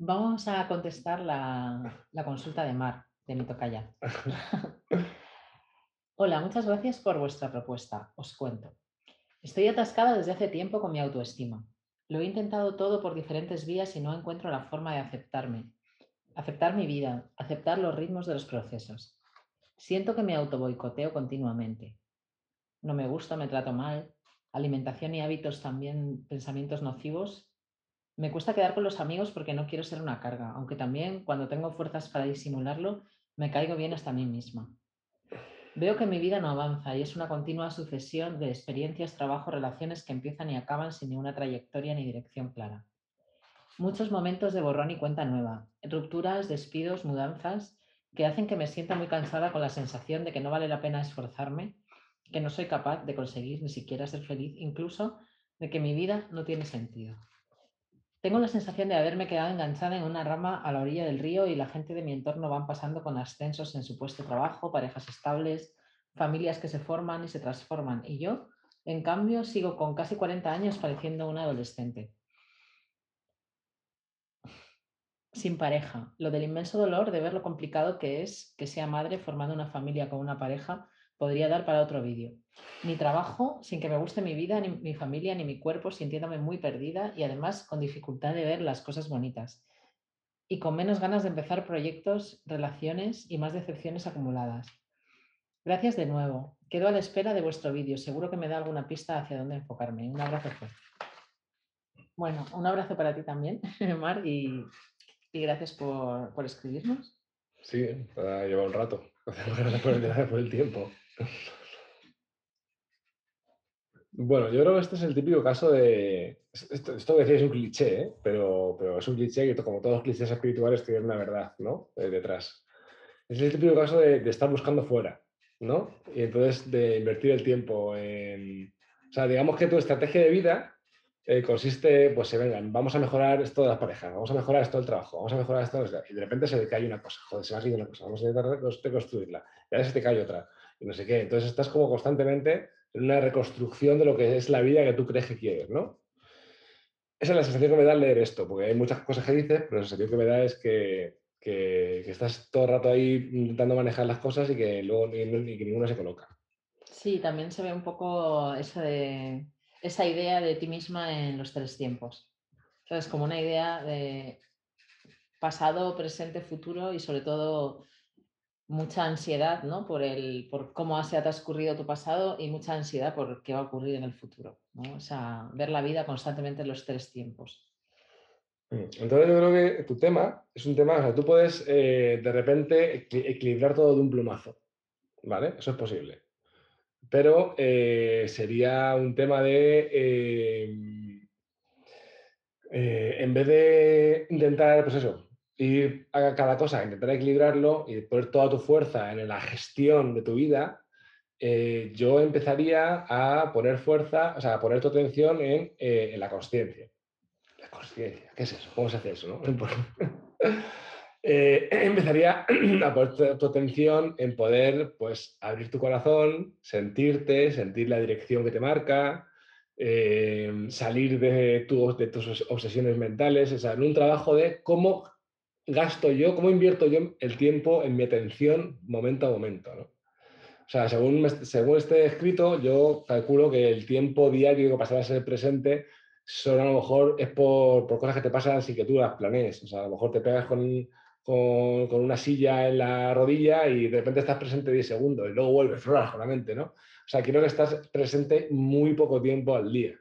Vamos a contestar la, la consulta de Mar, de mi tocaya. Hola, muchas gracias por vuestra propuesta. Os cuento. Estoy atascada desde hace tiempo con mi autoestima. Lo he intentado todo por diferentes vías y no encuentro la forma de aceptarme. Aceptar mi vida, aceptar los ritmos de los procesos. Siento que me autoboicoteo continuamente. No me gusta, me trato mal. Alimentación y hábitos también, pensamientos nocivos me cuesta quedar con los amigos porque no quiero ser una carga, aunque también cuando tengo fuerzas para disimularlo, me caigo bien hasta mí misma. Veo que mi vida no avanza y es una continua sucesión de experiencias, trabajos, relaciones que empiezan y acaban sin ninguna trayectoria ni dirección clara. Muchos momentos de borrón y cuenta nueva, rupturas, despidos, mudanzas, que hacen que me sienta muy cansada con la sensación de que no vale la pena esforzarme, que no soy capaz de conseguir ni siquiera ser feliz, incluso de que mi vida no tiene sentido. Tengo la sensación de haberme quedado enganchada en una rama a la orilla del río y la gente de mi entorno van pasando con ascensos en su puesto de trabajo, parejas estables, familias que se forman y se transforman. Y yo, en cambio, sigo con casi 40 años pareciendo una adolescente. Sin pareja. Lo del inmenso dolor de ver lo complicado que es que sea madre formando una familia con una pareja podría dar para otro vídeo. Mi trabajo sin que me guste mi vida, ni mi familia, ni mi cuerpo, sintiéndome muy perdida y además con dificultad de ver las cosas bonitas. Y con menos ganas de empezar proyectos, relaciones y más decepciones acumuladas. Gracias de nuevo. Quedo a la espera de vuestro vídeo. Seguro que me da alguna pista hacia dónde enfocarme. Un abrazo fuerte. Bueno, un abrazo para ti también, Mar, y, gracias por, escribirnos. Sí, ha llevado un rato. Gracias por el tiempo. Bueno, yo creo que este es el típico caso de. Esto, que decía es un cliché, ¿eh? pero, pero, es un cliché que, como todos los clichés espirituales, tienen una verdad ¿no? detrás. Es el típico caso de, estar buscando fuera, ¿no? Y entonces de invertir el tiempo en. O sea, digamos que tu estrategia de vida eh, consiste, pues se vengan, vamos a mejorar esto de las parejas, vamos a mejorar esto del trabajo, vamos a mejorar esto, y de repente se te cae una cosa, joder, se va a una cosa, vamos a intentar reconstruirla, y ahora se te cae otra, no sé qué. Entonces estás como constantemente en una reconstrucción de lo que es la vida que tú crees que quieres, ¿no? Esa es la sensación que me da al leer esto, porque hay muchas cosas que dices, pero la sensación que me da es que, que, estás todo el rato ahí intentando manejar las cosas y que luego ni, ni, ninguna se coloca. Sí, también se ve un poco de esa idea de ti misma en los tres tiempos. Entonces, como una idea de pasado, presente, futuro y sobre todo mucha ansiedad ¿no? por, el, por cómo se ha transcurrido tu pasado y mucha ansiedad por qué va a ocurrir en el futuro. ¿no? O sea, ver la vida constantemente en los tres tiempos. Mm, entonces yo creo que tu tema es un tema, o sea, tú puedes eh, de repente equilibrar todo de un plumazo, ¿vale? Eso es posible pero eh, sería un tema de, eh, eh, en vez de intentar, pues eso, ir a cada cosa, intentar equilibrarlo y poner toda tu fuerza en la gestión de tu vida, yo empezaría a poner fuerza, o sea, a poner tu atención en, en la conciencia. La conciencia, ¿qué es eso? ¿Cómo se hace eso? No? Eh, empezaría a poner tu, atención en poder pues, abrir tu corazón, sentirte, sentir la dirección que te marca, eh, salir de, de tus obsesiones mentales, o sea, en un trabajo de cómo gasto yo, cómo invierto yo el tiempo en mi atención momento a momento. ¿no? O sea, según, según este escrito, yo calculo que el tiempo diario que pasarás a ser presente solo a lo mejor es por, por, cosas que te pasan sin que tú las planees. O sea, a lo mejor te pegas con, con, una silla en la rodilla y de repente estás presente 10 segundos y luego vuelves con la mente, ¿no? O sea, quiero que estás presente muy poco tiempo al día.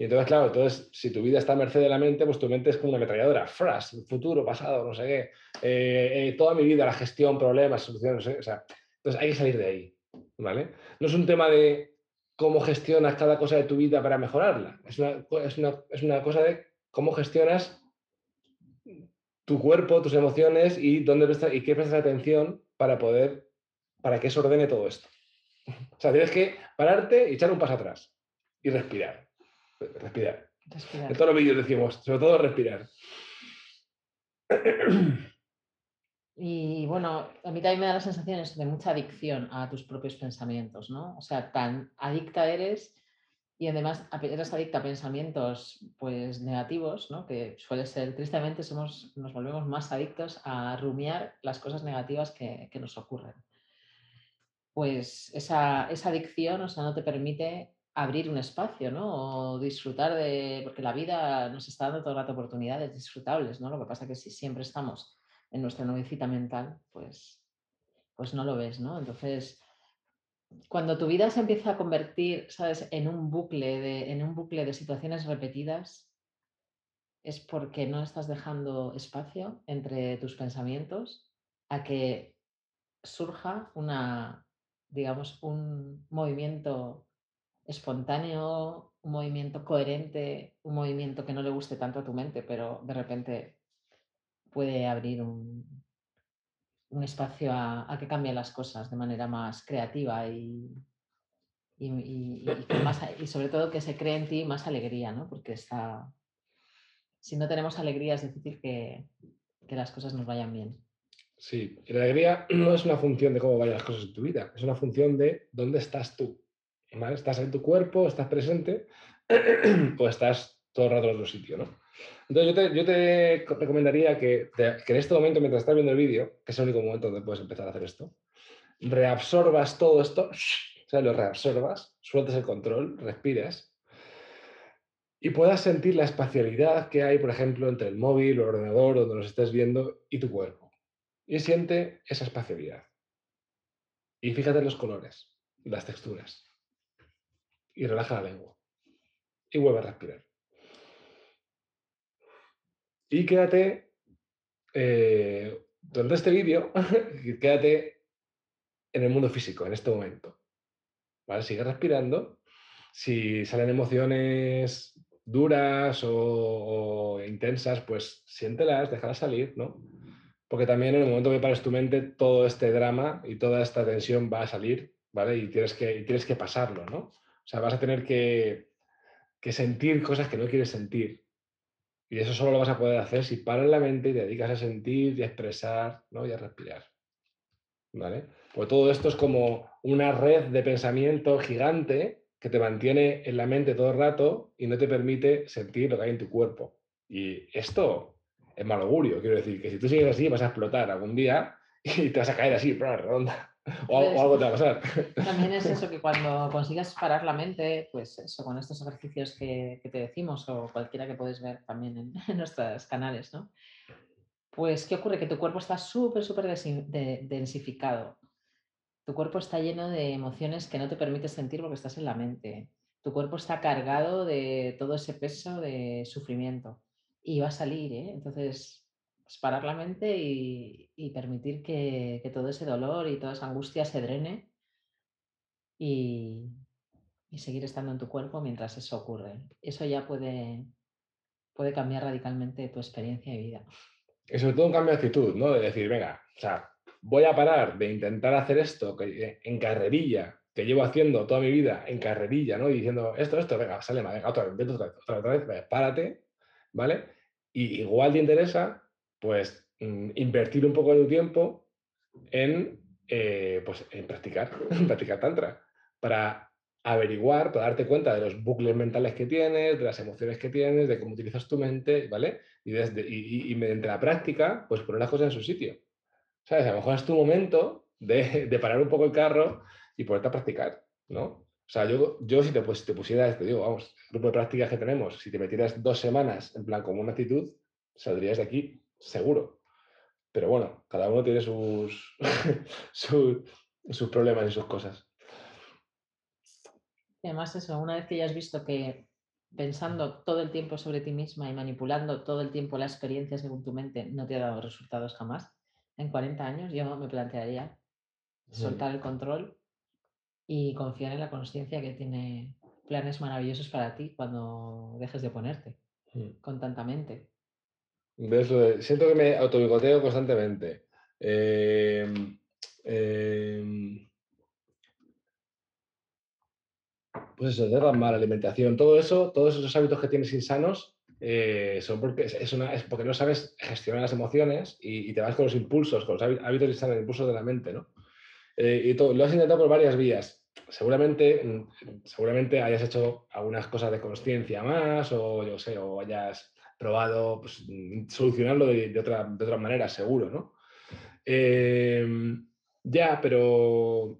Y entonces, claro, entonces, si tu vida está a merced de la mente, pues tu mente es como una ametralladora, fras, futuro, pasado, no sé qué, eh, eh, toda mi vida, la gestión, problemas, soluciones, o sea, entonces hay que salir de ahí, ¿vale? No es un tema de cómo gestionas cada cosa de tu vida para mejorarla, es una, es una, es una cosa de cómo gestionas tu cuerpo, tus emociones y dónde y qué prestas atención para poder, para que se ordene todo esto. O sea, tienes que pararte y echar un paso atrás y respirar. Respirar. En todos los vídeos decimos, sobre todo respirar. Y bueno, a mí también me da la sensación de mucha adicción a tus propios pensamientos, ¿no? O sea, tan adicta eres y además eres adicta a pensamientos pues negativos, ¿no? que suele ser, tristemente somos, nos volvemos más adictos a rumiar las cosas negativas que, que nos ocurren. Pues esa, esa, adicción o sea, no te permite abrir un espacio, ¿no? O disfrutar de, porque la vida nos está dando todo el rato oportunidades disfrutables, ¿no? Lo que pasa es que si siempre estamos en nuestra nubecita mental, pues, pues no lo ves, ¿no? Entonces, cuando tu vida se empieza a convertir, ¿sabes?, en un bucle de, en un bucle de situaciones repetidas, es porque no estás dejando espacio entre tus pensamientos a que surja una, digamos, un movimiento espontáneo, un movimiento coherente, un movimiento que no le guste tanto a tu mente, pero de repente puede abrir un, un espacio a, que cambien las cosas de manera más creativa y, y, sobre todo que se cree en ti más alegría, ¿no? Porque está, si no tenemos alegría es difícil que, las cosas nos vayan bien. Sí, y la alegría no es una función de cómo vayan las cosas en tu vida, es una función de dónde estás tú. ¿Estás en tu cuerpo, estás presente o estás todo el rato en otro sitio, ¿no? Entonces yo te, recomendaría que, en este momento, mientras estás viendo el vídeo, que es el único momento donde puedes empezar a hacer esto, reabsorbas todo esto, o sea, lo reabsorbas, sueltes el control, respires y puedas sentir la espacialidad que hay, por ejemplo, entre el móvil el ordenador donde nos estés viendo y tu cuerpo. Y siente esa espacialidad. Y fíjate en los colores, las texturas. Y relaja la lengua. Y vuelve a respirar. Y quédate, eh, durante este vídeo, quédate en el mundo físico, en este momento. ¿Vale? Sigue respirando. Si salen emociones duras o, intensas, pues siéntelas, déjalas salir, ¿no? Porque también en el momento que pares tu mente, todo este drama y toda esta tensión va a salir, ¿vale? Y tienes que, tienes que pasarlo, ¿no? O sea, vas a tener que, que sentir cosas que no quieres sentir. Y eso solo lo vas a poder hacer si paras la mente y te dedicas a sentir y a expresar ¿no? y a respirar. ¿Vale? Pues todo esto es como una red de pensamiento gigante que te mantiene en la mente todo el rato y no te permite sentir lo que hay en tu cuerpo. Y esto es mal augurio, quiero decir, que si tú sigues así vas a explotar algún día y te vas a caer así, redonda. O, algo te va a pasar. También es eso que cuando consigas parar la mente, pues eso, con estos ejercicios que, te decimos o cualquiera que puedes ver también en, nuestros canales, ¿no? Pues, ¿qué ocurre? Que tu cuerpo está súper, súper densificado. Tu cuerpo está lleno de emociones que no te permites sentir porque estás en la mente. Tu cuerpo está cargado de todo ese peso de sufrimiento y va a salir, ¿eh? Entonces, pues, parar la mente y, permitir que, todo ese dolor y toda esa angustia se drene y, seguir estando en tu cuerpo mientras eso ocurre. Eso ya puede, puede cambiar radicalmente tu experiencia de vida. Y sobre todo un cambio de actitud, ¿no? De decir, venga, o sea, voy a parar de intentar hacer esto que, en carrerilla, que llevo haciendo toda mi vida en carrerilla, ¿no? Y diciendo, esto, esto, venga, sale, venga, otra vez, otra vez, otra vez, otra vez, párate, ¿vale? Y igual te interesa pues mm, invertir un poco de tu tiempo en, eh, pues, en practicar, practicar tantra, para averiguar, para darte cuenta de los bucles mentales que tienes, de las emociones que tienes, de cómo utilizas tu mente, ¿vale? Y, desde, y, mediante la práctica, pues poner las cosas en su sitio. ¿Sabes? A lo mejor es tu momento de, de parar un poco el carro y ponerte a practicar, ¿no? O sea, yo, yo si te, pues, te pusieras, te digo, vamos, el grupo de prácticas que tenemos, si te metieras dos semanas en plan como una actitud, saldrías de aquí seguro. Pero bueno, cada uno tiene sus, sus, problemas y sus cosas. además eso, una vez que ya has visto que pensando todo el tiempo sobre ti misma y manipulando todo el tiempo la experiencia según tu mente no te ha dado resultados jamás, en 40 años yo me plantearía soltar el control y confiar en la conciencia que tiene planes maravillosos para ti cuando dejes de ponerte mm. con tanta mente. Siento que me autobicoteo constantemente. Em, em, pues eso, de mala alimentación, todo eso, todos esos hábitos que tienes insanos eh, son porque, es, una, es, porque no sabes gestionar las emociones y, te vas con los impulsos, con los hábitos insanos, impulsos de la mente, ¿no? Eh, y todo, lo has intentado por varias vías. seguramente, mm, seguramente hayas hecho algunas cosas de conciencia más o yo sé, o hayas probado pues, mm, solucionarlo de, otra, de otra manera, seguro, ¿no? Em, ya, pero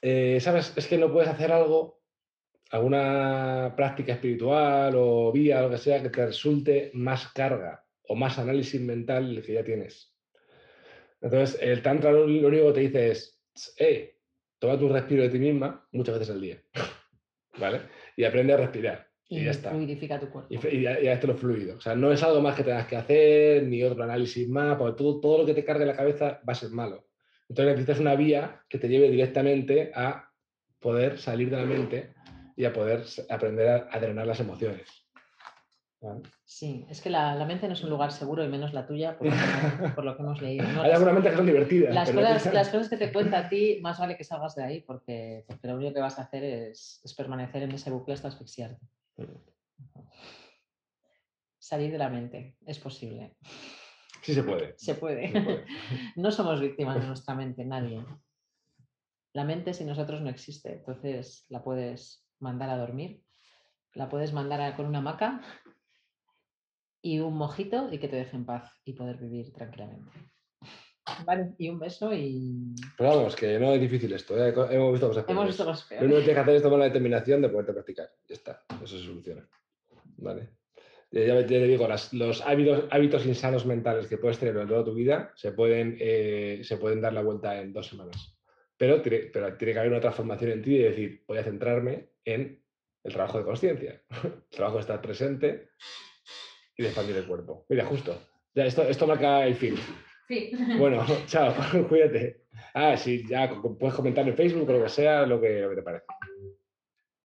eh, ¿sabes? Es que no puedes hacer algo, alguna práctica espiritual o vía, lo que sea, que te resulte más carga o más análisis mental del que ya tienes. Entonces, el Tantra lo único que te dice es, hey, toma tu respiro de ti misma muchas veces al día, ¿vale? Y aprende a respirar. Y, ya está. Fluidifica tu cuerpo. Y, ya, ya lo fluido. O sea, no es algo más que tengas que hacer, ni otro análisis más, porque todo, todo lo que te cargue la cabeza va a ser malo. Entonces necesitas una vía que te lleve directamente a poder salir de la mente y a poder aprender a, drenar las emociones. Sí, es que la, mente no es un lugar seguro y menos la tuya, por lo que, hemos leído. Hay algunas mentes que son divertidas. Las, cosas, las cosas que te cuenta a ti, más vale que salgas de ahí, porque, lo único que vas a hacer es, permanecer en ese bucle hasta asfixiarte. Salir de la mente, es posible. Sí se puede. Se puede. no somos víctimas de nuestra mente, nadie. La mente sin nosotros no existe, entonces la puedes mandar a dormir, la puedes mandar con una hamaca y un mojito y que te deje en paz y poder vivir tranquilamente. Vale, y un beso y. Pero vamos, que no es difícil esto. ¿eh? Hemos visto cosas peores. Hemos visto cosas peores. Lo único que tienes que hacer es tomar la determinación de poderte practicar. Ya está. Eso se soluciona. Vale ya te digo, los hábitos, hábitos, insanos mentales que puedes tener durante toda tu vida se pueden, eh, se pueden dar la vuelta en dos semanas. Pero, pero tiene que haber una transformación en ti y decir, voy a centrarme en el trabajo de conciencia, el trabajo de estar presente y de expandir el cuerpo. Mira, justo. Ya, esto, esto marca el fin. Sí. Bueno, chao, cuídate. Ah, sí, ya puedes comentar en Facebook o lo que sea, lo que, lo que te parece.